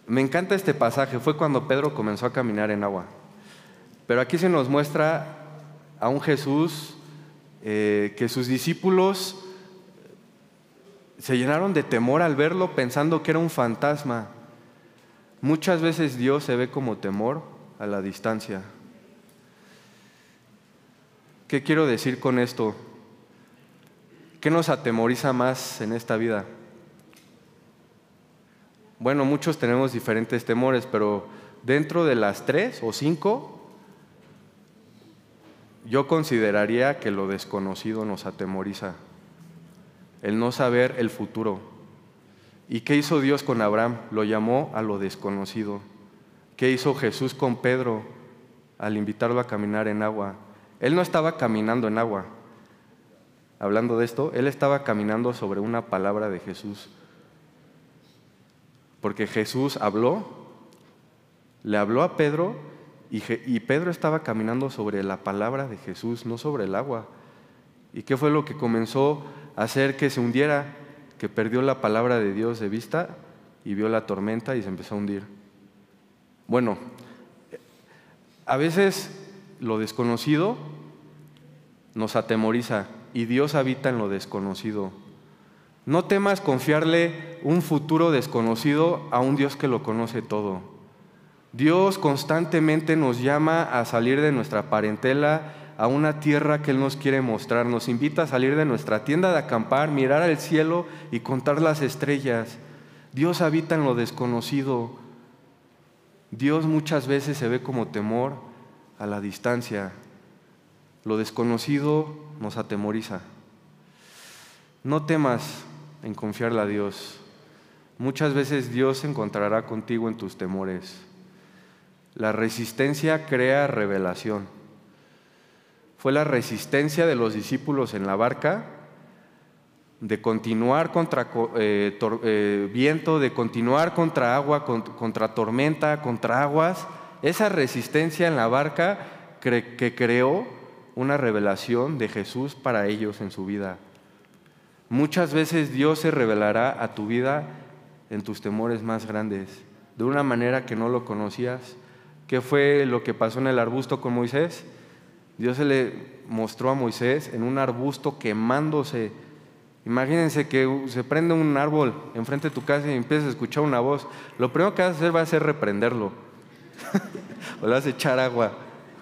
Me encanta este pasaje, fue cuando Pedro comenzó a caminar en agua. Pero aquí se nos muestra a un Jesús eh, que sus discípulos se llenaron de temor al verlo pensando que era un fantasma. Muchas veces Dios se ve como temor a la distancia. ¿Qué quiero decir con esto? ¿Qué nos atemoriza más en esta vida? Bueno, muchos tenemos diferentes temores, pero dentro de las tres o cinco, yo consideraría que lo desconocido nos atemoriza, el no saber el futuro. ¿Y qué hizo Dios con Abraham? Lo llamó a lo desconocido. ¿Qué hizo Jesús con Pedro al invitarlo a caminar en agua? Él no estaba caminando en agua, hablando de esto, él estaba caminando sobre una palabra de Jesús. Porque Jesús habló, le habló a Pedro y, Pedro estaba caminando sobre la palabra de Jesús, no sobre el agua. ¿Y qué fue lo que comenzó a hacer que se hundiera? Que perdió la palabra de Dios de vista y vio la tormenta y se empezó a hundir. Bueno, a veces lo desconocido nos atemoriza y Dios habita en lo desconocido. No temas confiarle un futuro desconocido a un Dios que lo conoce todo. Dios constantemente nos llama a salir de nuestra parentela a una tierra que Él nos quiere mostrar. Nos invita a salir de nuestra tienda de acampar, mirar al cielo y contar las estrellas. Dios habita en lo desconocido. Dios muchas veces se ve como temor a la distancia. Lo desconocido nos atemoriza. No temas en confiarle a Dios. Muchas veces Dios se encontrará contigo en tus temores. La resistencia crea revelación. Fue la resistencia de los discípulos en la barca de continuar contra eh, eh, viento, de continuar contra agua, contra tormenta, contra aguas. Esa resistencia en la barca que creó una revelación de Jesús para ellos en su vida. Muchas veces Dios se revelará a tu vida en tus temores más grandes, de una manera que no lo conocías. ¿Qué fue lo que pasó en el arbusto con Moisés? Dios se le mostró a Moisés en un arbusto quemándose. Imagínense que se prende un árbol enfrente de tu casa y empiezas a escuchar una voz. Lo primero que vas a hacer va a ser reprenderlo. o le vas a echar agua.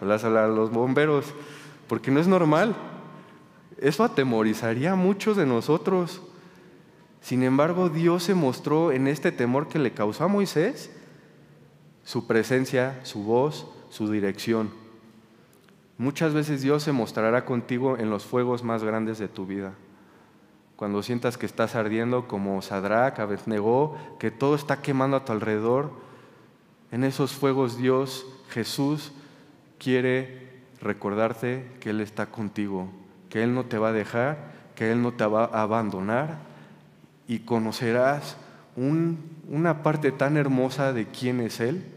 O le vas a hablar a los bomberos porque no es normal. Eso atemorizaría a muchos de nosotros. Sin embargo, Dios se mostró en este temor que le causó a Moisés su presencia, su voz, su dirección. Muchas veces Dios se mostrará contigo en los fuegos más grandes de tu vida. Cuando sientas que estás ardiendo como Sadrach, Abednego, que todo está quemando a tu alrededor, en esos fuegos Dios, Jesús, quiere recordarte que Él está contigo, que Él no te va a dejar, que Él no te va a abandonar y conocerás una parte tan hermosa de quién es Él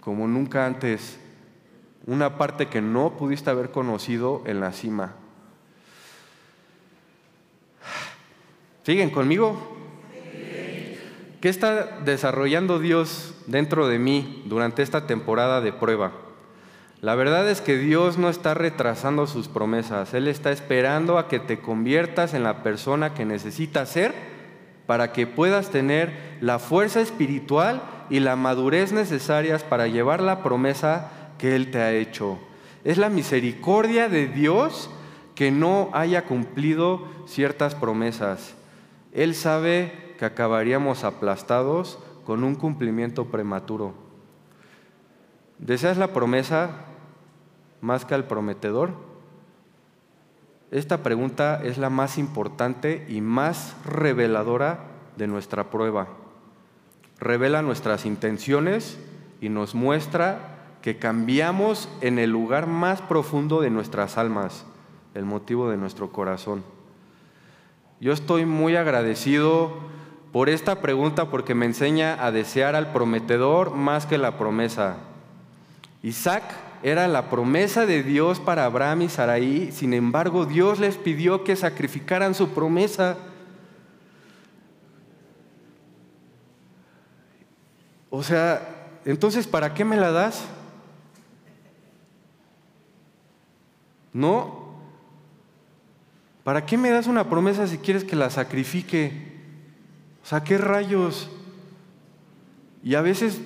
como nunca antes, una parte que no pudiste haber conocido en la cima. ¿Siguen conmigo? ¿Qué está desarrollando Dios dentro de mí durante esta temporada de prueba? La verdad es que Dios no está retrasando sus promesas, Él está esperando a que te conviertas en la persona que necesitas ser para que puedas tener la fuerza espiritual y la madurez necesarias para llevar la promesa que Él te ha hecho. Es la misericordia de Dios que no haya cumplido ciertas promesas. Él sabe que acabaríamos aplastados con un cumplimiento prematuro. ¿Deseas la promesa más que al prometedor? Esta pregunta es la más importante y más reveladora de nuestra prueba. Revela nuestras intenciones y nos muestra que cambiamos en el lugar más profundo de nuestras almas, el motivo de nuestro corazón. Yo estoy muy agradecido por esta pregunta porque me enseña a desear al prometedor más que la promesa. Isaac era la promesa de Dios para Abraham y Sarai, sin embargo Dios les pidió que sacrificaran su promesa. O sea, entonces, ¿para qué me la das? No, ¿Para qué me das una promesa si quieres que la sacrifique? O sea, ¿qué rayos? Y a veces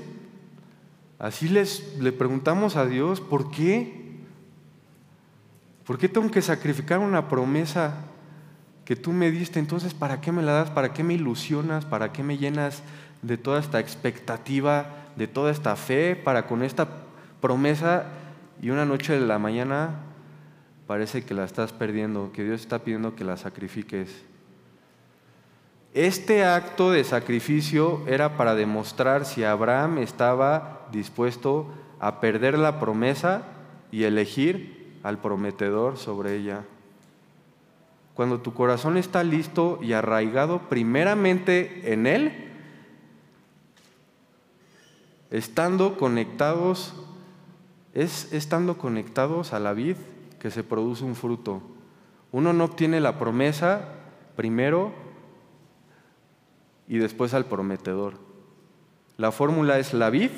así les le preguntamos a Dios, ¿por qué? ¿Por qué tengo que sacrificar una promesa que tú me diste? Entonces, ¿para qué me la das? ¿Para qué me ilusionas? ¿Para qué me llenas de toda esta expectativa, de toda esta fe para con esta promesa y una noche de la mañana parece que la estás perdiendo, que Dios está pidiendo que la sacrifiques? Este acto de sacrificio era para demostrar si Abraham estaba dispuesto a perder la promesa y elegir al prometedor sobre ella. Cuando tu corazón está listo y arraigado primeramente en Él, estando conectados, es estando conectados a la vid que se produce un fruto. Uno no obtiene la promesa primero y después al prometedor. La fórmula es la vid,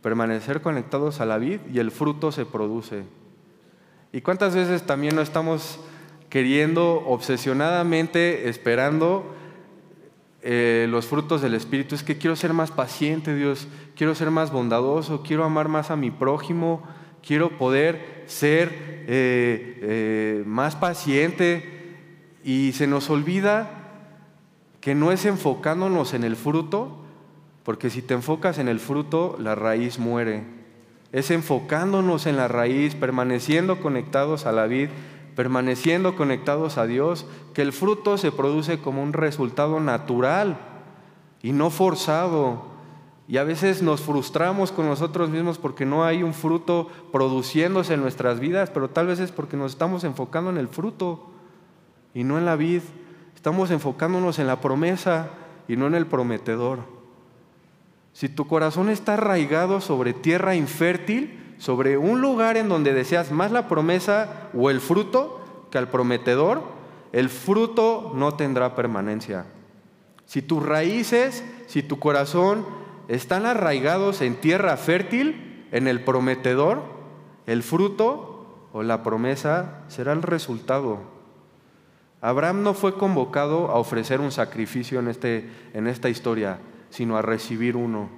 permanecer conectados a la vid y el fruto se produce. ¿Y cuántas veces también no estamos queriendo obsesionadamente, esperando eh, los frutos del Espíritu? Es que quiero ser más paciente, Dios, quiero ser más bondadoso, quiero amar más a mi prójimo, quiero poder ser eh, eh, más paciente. Y se nos olvida que no es enfocándonos en el fruto, porque si te enfocas en el fruto, la raíz muere. Es enfocándonos en la raíz, permaneciendo conectados a la vid, permaneciendo conectados a Dios, que el fruto se produce como un resultado natural y no forzado. Y a veces nos frustramos con nosotros mismos porque no hay un fruto produciéndose en nuestras vidas, pero tal vez es porque nos estamos enfocando en el fruto y no en la vid. Estamos enfocándonos en la promesa y no en el prometedor. Si tu corazón está arraigado sobre tierra infértil, sobre un lugar en donde deseas más la promesa o el fruto que al prometedor, el fruto no tendrá permanencia. Si tus raíces, si tu corazón están arraigados en tierra fértil, en el prometedor, el fruto o la promesa será el resultado. Abraham no fue convocado a ofrecer un sacrificio en, este, en esta historia, sino a recibir uno.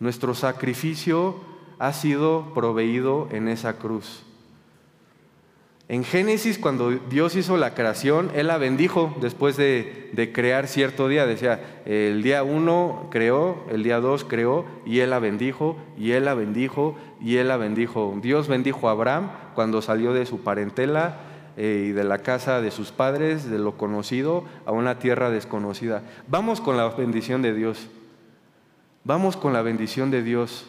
Nuestro sacrificio ha sido proveído en esa cruz. En Génesis, cuando Dios hizo la creación, Él la bendijo después de, crear cierto día. Decía, el día uno creó, el día dos creó, y Él la bendijo, y Él la bendijo, y Él la bendijo. Dios bendijo a Abraham cuando salió de su parentela eh, y de la casa de sus padres, de lo conocido, a una tierra desconocida. Vamos con la bendición de Dios. Vamos con la bendición de Dios.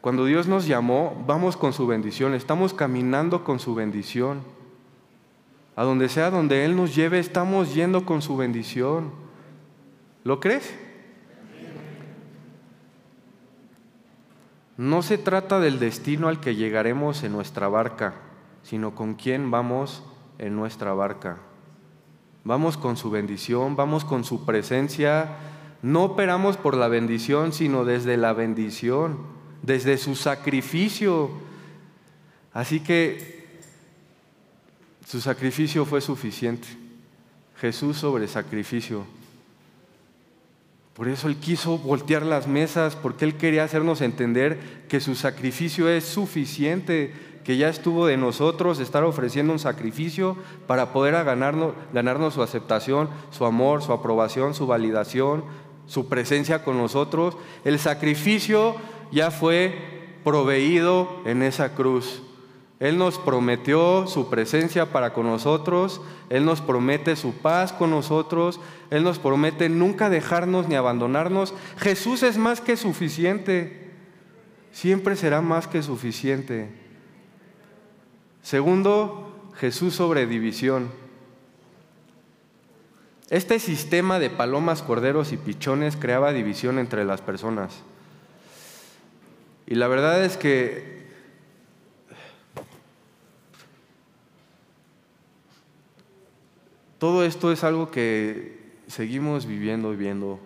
Cuando Dios nos llamó, vamos con su bendición, estamos caminando con su bendición. A donde sea donde Él nos lleve, estamos yendo con su bendición. ¿Lo crees? No se trata del destino al que llegaremos en nuestra barca sino con quién vamos en nuestra barca. Vamos con su bendición, vamos con su presencia. No operamos por la bendición, sino desde la bendición, desde su sacrificio. Así que su sacrificio fue suficiente. Jesús sobre sacrificio. Por eso Él quiso voltear las mesas, porque Él quería hacernos entender que su sacrificio es suficiente que ya estuvo de nosotros estar ofreciendo un sacrificio para poder ganarnos, su aceptación, su amor, su aprobación, su validación, su presencia con nosotros. El sacrificio ya fue proveído en esa cruz. Él nos prometió su presencia para con nosotros, Él nos promete su paz con nosotros, Él nos promete nunca dejarnos ni abandonarnos. Jesús es más que suficiente, siempre será más que suficiente. Segundo, Jesús sobre división. Este sistema de palomas, corderos y pichones creaba división entre las personas. Y la verdad es que todo esto es algo que seguimos viviendo y viendo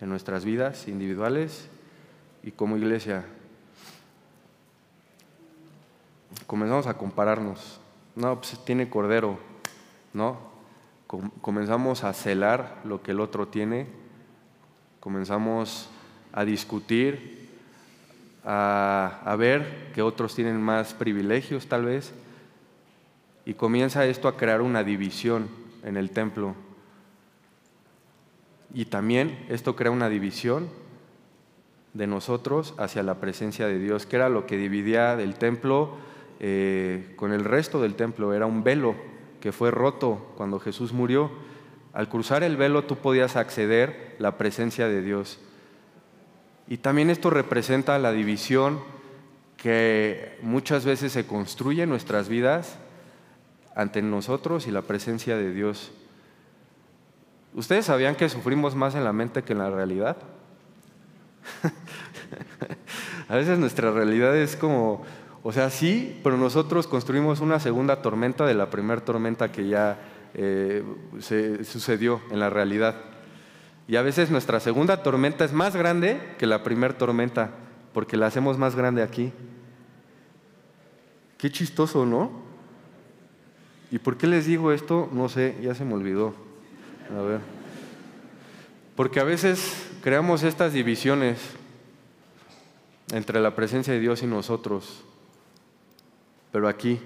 en nuestras vidas individuales y como iglesia. comenzamos a compararnos. No, pues tiene cordero, ¿no? comenzamos a celar lo que el otro tiene, comenzamos a discutir, a, ver que otros tienen más privilegios tal vez, y comienza esto a crear una división en el templo. Y también esto crea una división de nosotros hacia la presencia de Dios, que era lo que dividía del templo eh, con el resto del templo, era un velo que fue roto cuando Jesús murió. Al cruzar el velo tú podías acceder la presencia de Dios. Y también esto representa la división que muchas veces se construye en nuestras vidas ante nosotros y la presencia de Dios. ¿Ustedes sabían que sufrimos más en la mente que en la realidad? a veces nuestra realidad es como, o sea, sí, pero nosotros construimos una segunda tormenta de la primera tormenta que ya eh, se sucedió en la realidad. Y a veces nuestra segunda tormenta es más grande que la primera tormenta, porque la hacemos más grande aquí. Qué chistoso, ¿no? ¿Y por qué les digo esto? No sé, ya se me olvidó. A ver. Porque a veces creamos estas divisiones entre la presencia de Dios y nosotros. Pero aquí,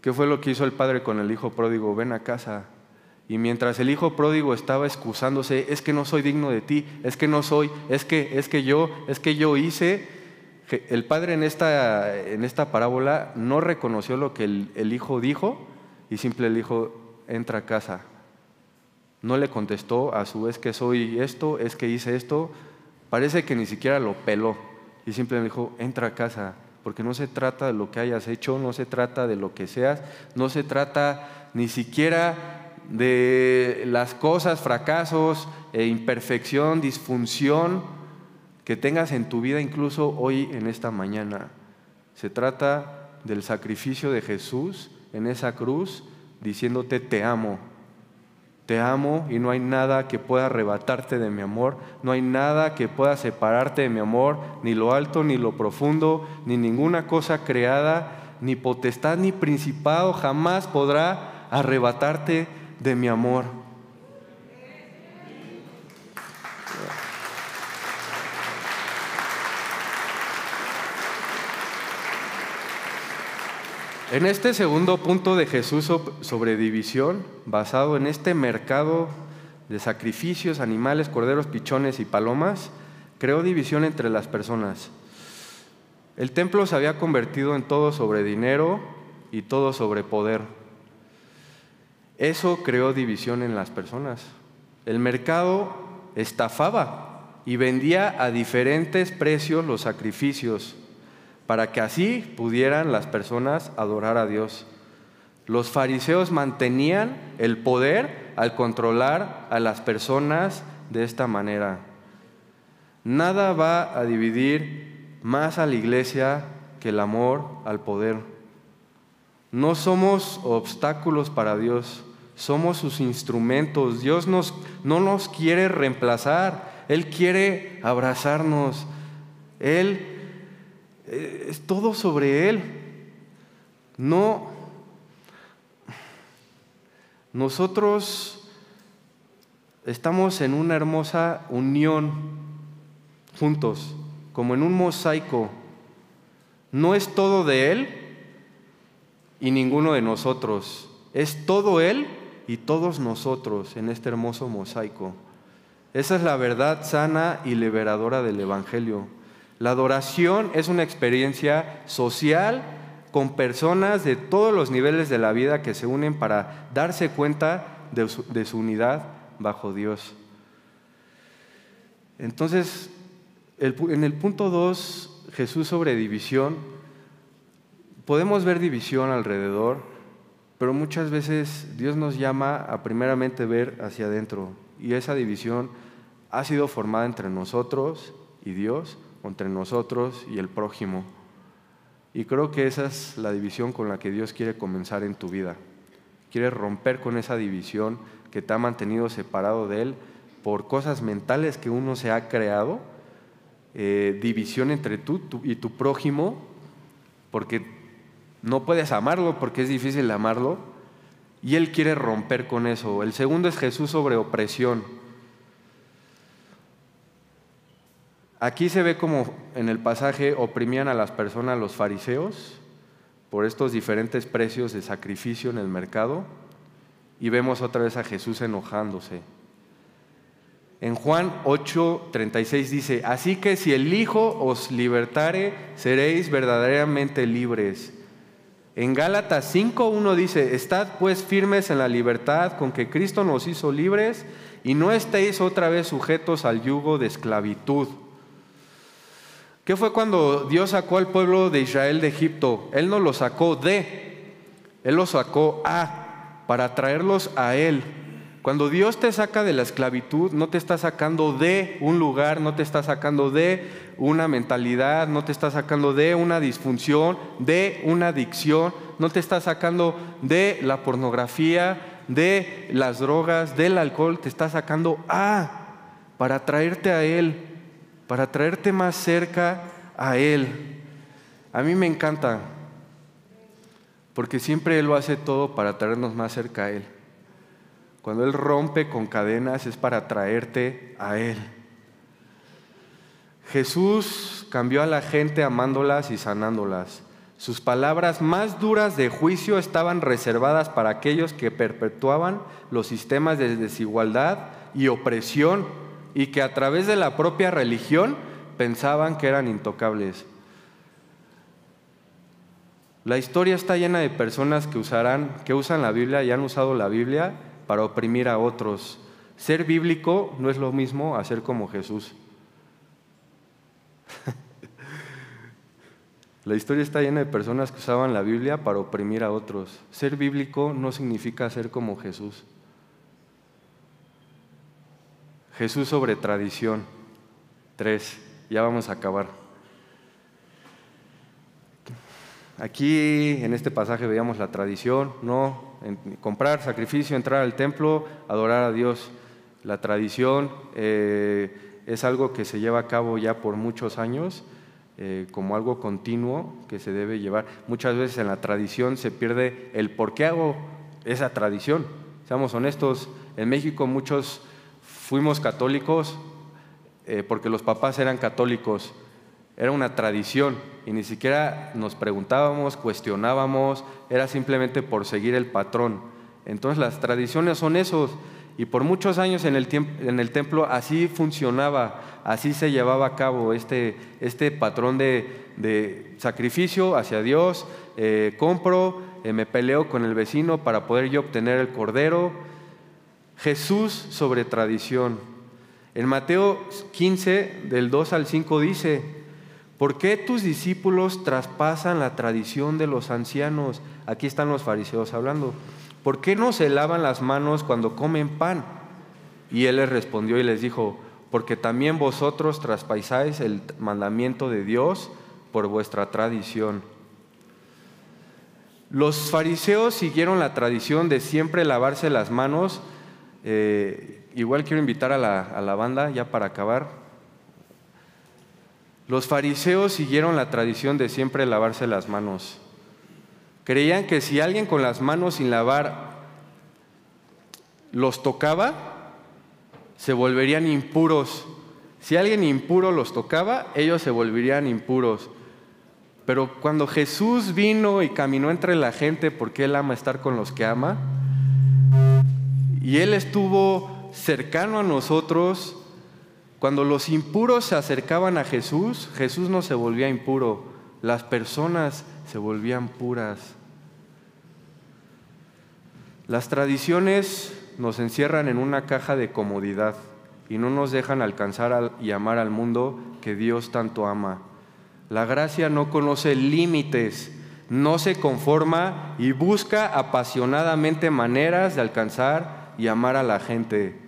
¿qué fue lo que hizo el padre con el hijo pródigo? Ven a casa. Y mientras el hijo pródigo estaba excusándose, es que no soy digno de ti, es que no soy, es que, es que yo, es que yo hice, el padre en esta, en esta parábola no reconoció lo que el, el hijo dijo y simple le dijo, entra a casa. No le contestó a su vez que soy esto, es que hice esto. Parece que ni siquiera lo peló y simplemente dijo, entra a casa, porque no se trata de lo que hayas hecho, no se trata de lo que seas, no se trata ni siquiera de las cosas, fracasos, e imperfección, disfunción que tengas en tu vida incluso hoy en esta mañana. Se trata del sacrificio de Jesús en esa cruz diciéndote te amo, te amo y no hay nada que pueda arrebatarte de mi amor, no hay nada que pueda separarte de mi amor, ni lo alto, ni lo profundo, ni ninguna cosa creada, ni potestad, ni principado jamás podrá arrebatarte de mi amor. En este segundo punto de Jesús sobre división, basado en este mercado de sacrificios, animales, corderos, pichones y palomas, creó división entre las personas. El templo se había convertido en todo sobre dinero y todo sobre poder. Eso creó división en las personas. El mercado estafaba y vendía a diferentes precios los sacrificios para que así pudieran las personas adorar a Dios. Los fariseos mantenían el poder al controlar a las personas de esta manera. Nada va a dividir más a la iglesia que el amor al poder. No somos obstáculos para Dios, somos sus instrumentos. Dios nos, no nos quiere reemplazar, Él quiere abrazarnos. Él eh, es todo sobre Él. No, nosotros estamos en una hermosa unión juntos, como en un mosaico. No es todo de Él y ninguno de nosotros. Es todo Él y todos nosotros en este hermoso mosaico. Esa es la verdad sana y liberadora del Evangelio. La adoración es una experiencia social con personas de todos los niveles de la vida que se unen para darse cuenta de su, unidad bajo Dios. Entonces, en el punto 2, Jesús sobre división, podemos ver división alrededor, pero muchas veces Dios nos llama a primeramente ver hacia adentro y esa división ha sido formada entre nosotros y Dios entre nosotros y el prójimo. Y creo que esa es la división con la que Dios quiere comenzar en tu vida. Quiere romper con esa división que te ha mantenido separado de Él por cosas mentales que uno se ha creado, eh, división entre tú, y tu prójimo, porque no puedes amarlo porque es difícil amarlo. Y Él quiere romper con eso. El segundo es Jesús sobre opresión. Aquí se ve como en el pasaje oprimían a las personas los fariseos por estos diferentes precios de sacrificio en el mercado y vemos otra vez a Jesús enojándose. En Juan 8:36 dice, así que si el Hijo os libertare, seréis verdaderamente libres. En Gálatas 5:1 dice, estad pues firmes en la libertad con que Cristo nos hizo libres y no estéis otra vez sujetos al yugo de esclavitud. ¿Qué fue cuando Dios sacó al pueblo de Israel de Egipto? Él no lo sacó de, Él lo sacó a, para traerlos a Él. Cuando Dios te saca de la esclavitud, no te está sacando de un lugar, no te está sacando de una mentalidad, no te está sacando de una disfunción, de una adicción, no te está sacando de la pornografía, de las drogas, del alcohol, te está sacando a, para traerte a Él para traerte más cerca a Él. A mí me encanta, porque siempre Él lo hace todo para traernos más cerca a Él. Cuando Él rompe con cadenas es para traerte a Él. Jesús cambió a la gente amándolas y sanándolas. Sus palabras más duras de juicio estaban reservadas para aquellos que perpetuaban los sistemas de desigualdad y opresión y que a través de la propia religión pensaban que eran intocables. La historia está llena de personas que usarán, que usan la Biblia y han usado la Biblia para oprimir a otros. Ser bíblico no es lo mismo a ser como Jesús. la historia está llena de personas que usaban la Biblia para oprimir a otros. Ser bíblico no significa ser como Jesús. Jesús sobre tradición. Tres, ya vamos a acabar. Aquí en este pasaje veíamos la tradición, ¿no? Comprar sacrificio, entrar al templo, adorar a Dios. La tradición eh, es algo que se lleva a cabo ya por muchos años, eh, como algo continuo que se debe llevar. Muchas veces en la tradición se pierde el por qué hago esa tradición. Seamos honestos, en México muchos fuimos católicos eh, porque los papás eran católicos, era una tradición y ni siquiera nos preguntábamos, cuestionábamos, era simplemente por seguir el patrón. Entonces las tradiciones son esos y por muchos años en el, en el templo así funcionaba, así se llevaba a cabo este, este patrón de, sacrificio hacia Dios, eh, compro, eh, me peleo con el vecino para poder yo obtener el cordero, Jesús sobre tradición. En Mateo 15, del 2 al 5 dice, ¿por qué tus discípulos traspasan la tradición de los ancianos? Aquí están los fariseos hablando. ¿Por qué no se lavan las manos cuando comen pan? Y él les respondió y les dijo, porque también vosotros traspasáis el mandamiento de Dios por vuestra tradición. Los fariseos siguieron la tradición de siempre lavarse las manos eh, igual quiero invitar a la, banda, ya para acabar. Los fariseos siguieron la tradición de siempre lavarse las manos. Creían que si alguien con las manos sin lavar los tocaba, se volverían impuros. Si alguien impuro los tocaba, ellos se volverían impuros. Pero cuando Jesús vino y caminó entre la gente porque Él ama estar con los que ama, y Él estuvo cercano a nosotros. Cuando los impuros se acercaban a Jesús, Jesús no se volvía impuro, las personas se volvían puras. Las tradiciones nos encierran en una caja de comodidad y no nos dejan alcanzar y amar al mundo que Dios tanto ama. La gracia no conoce límites, no se conforma y busca apasionadamente maneras de alcanzar y amar a la gente.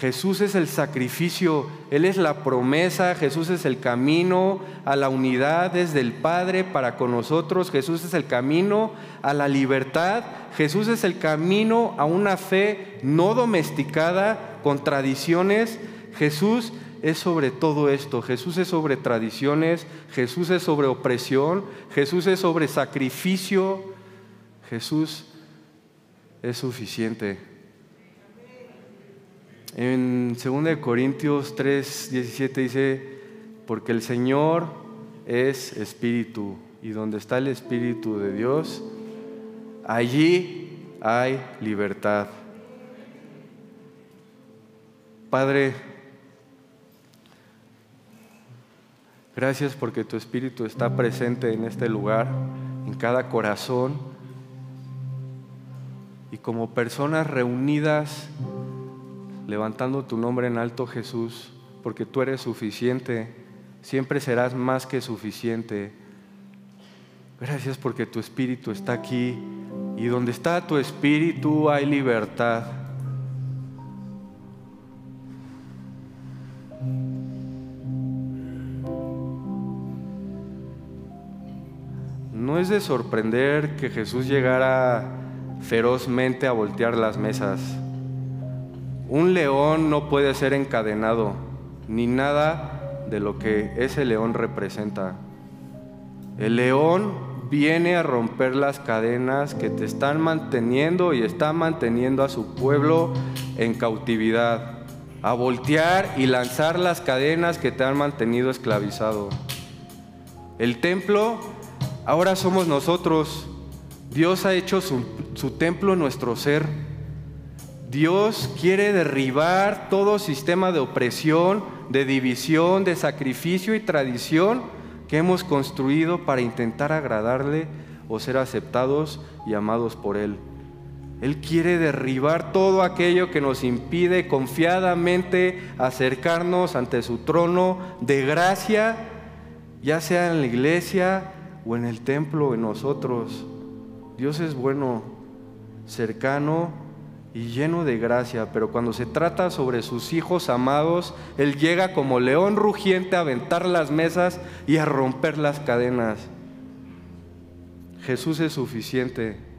Jesús es el sacrificio, Él es la promesa, Jesús es el camino a la unidad desde el Padre para con nosotros, Jesús es el camino a la libertad, Jesús es el camino a una fe no domesticada con tradiciones, Jesús es sobre todo esto. Jesús es sobre tradiciones, Jesús es sobre opresión, Jesús es sobre sacrificio, Jesús es suficiente. En 2 Corintios 3, 17 dice, porque el Señor es espíritu y donde está el espíritu de Dios, allí hay libertad. Padre, gracias porque tu espíritu está presente en este lugar, en cada corazón, y como personas reunidas, levantando tu nombre en alto Jesús, porque tú eres suficiente, siempre serás más que suficiente. Gracias porque tu espíritu está aquí y donde está tu espíritu hay libertad. No es de sorprender que Jesús llegara ferozmente a voltear las mesas. Un león no puede ser encadenado, ni nada de lo que ese león representa. El león viene a romper las cadenas que te están manteniendo y está manteniendo a su pueblo en cautividad, a voltear y lanzar las cadenas que te han mantenido esclavizado. El templo ahora somos nosotros. Dios ha hecho su, su templo nuestro ser. Dios quiere derribar todo sistema de opresión, de división, de sacrificio y tradición que hemos construido para intentar agradarle o ser aceptados y amados por Él. Él quiere derribar todo aquello que nos impide confiadamente acercarnos ante su trono de gracia, ya sea en la iglesia o en el templo, en nosotros. Dios es bueno, cercano y lleno de gracia, pero cuando se trata sobre sus hijos amados, Él llega como león rugiente a aventar las mesas y a romper las cadenas. Jesús es suficiente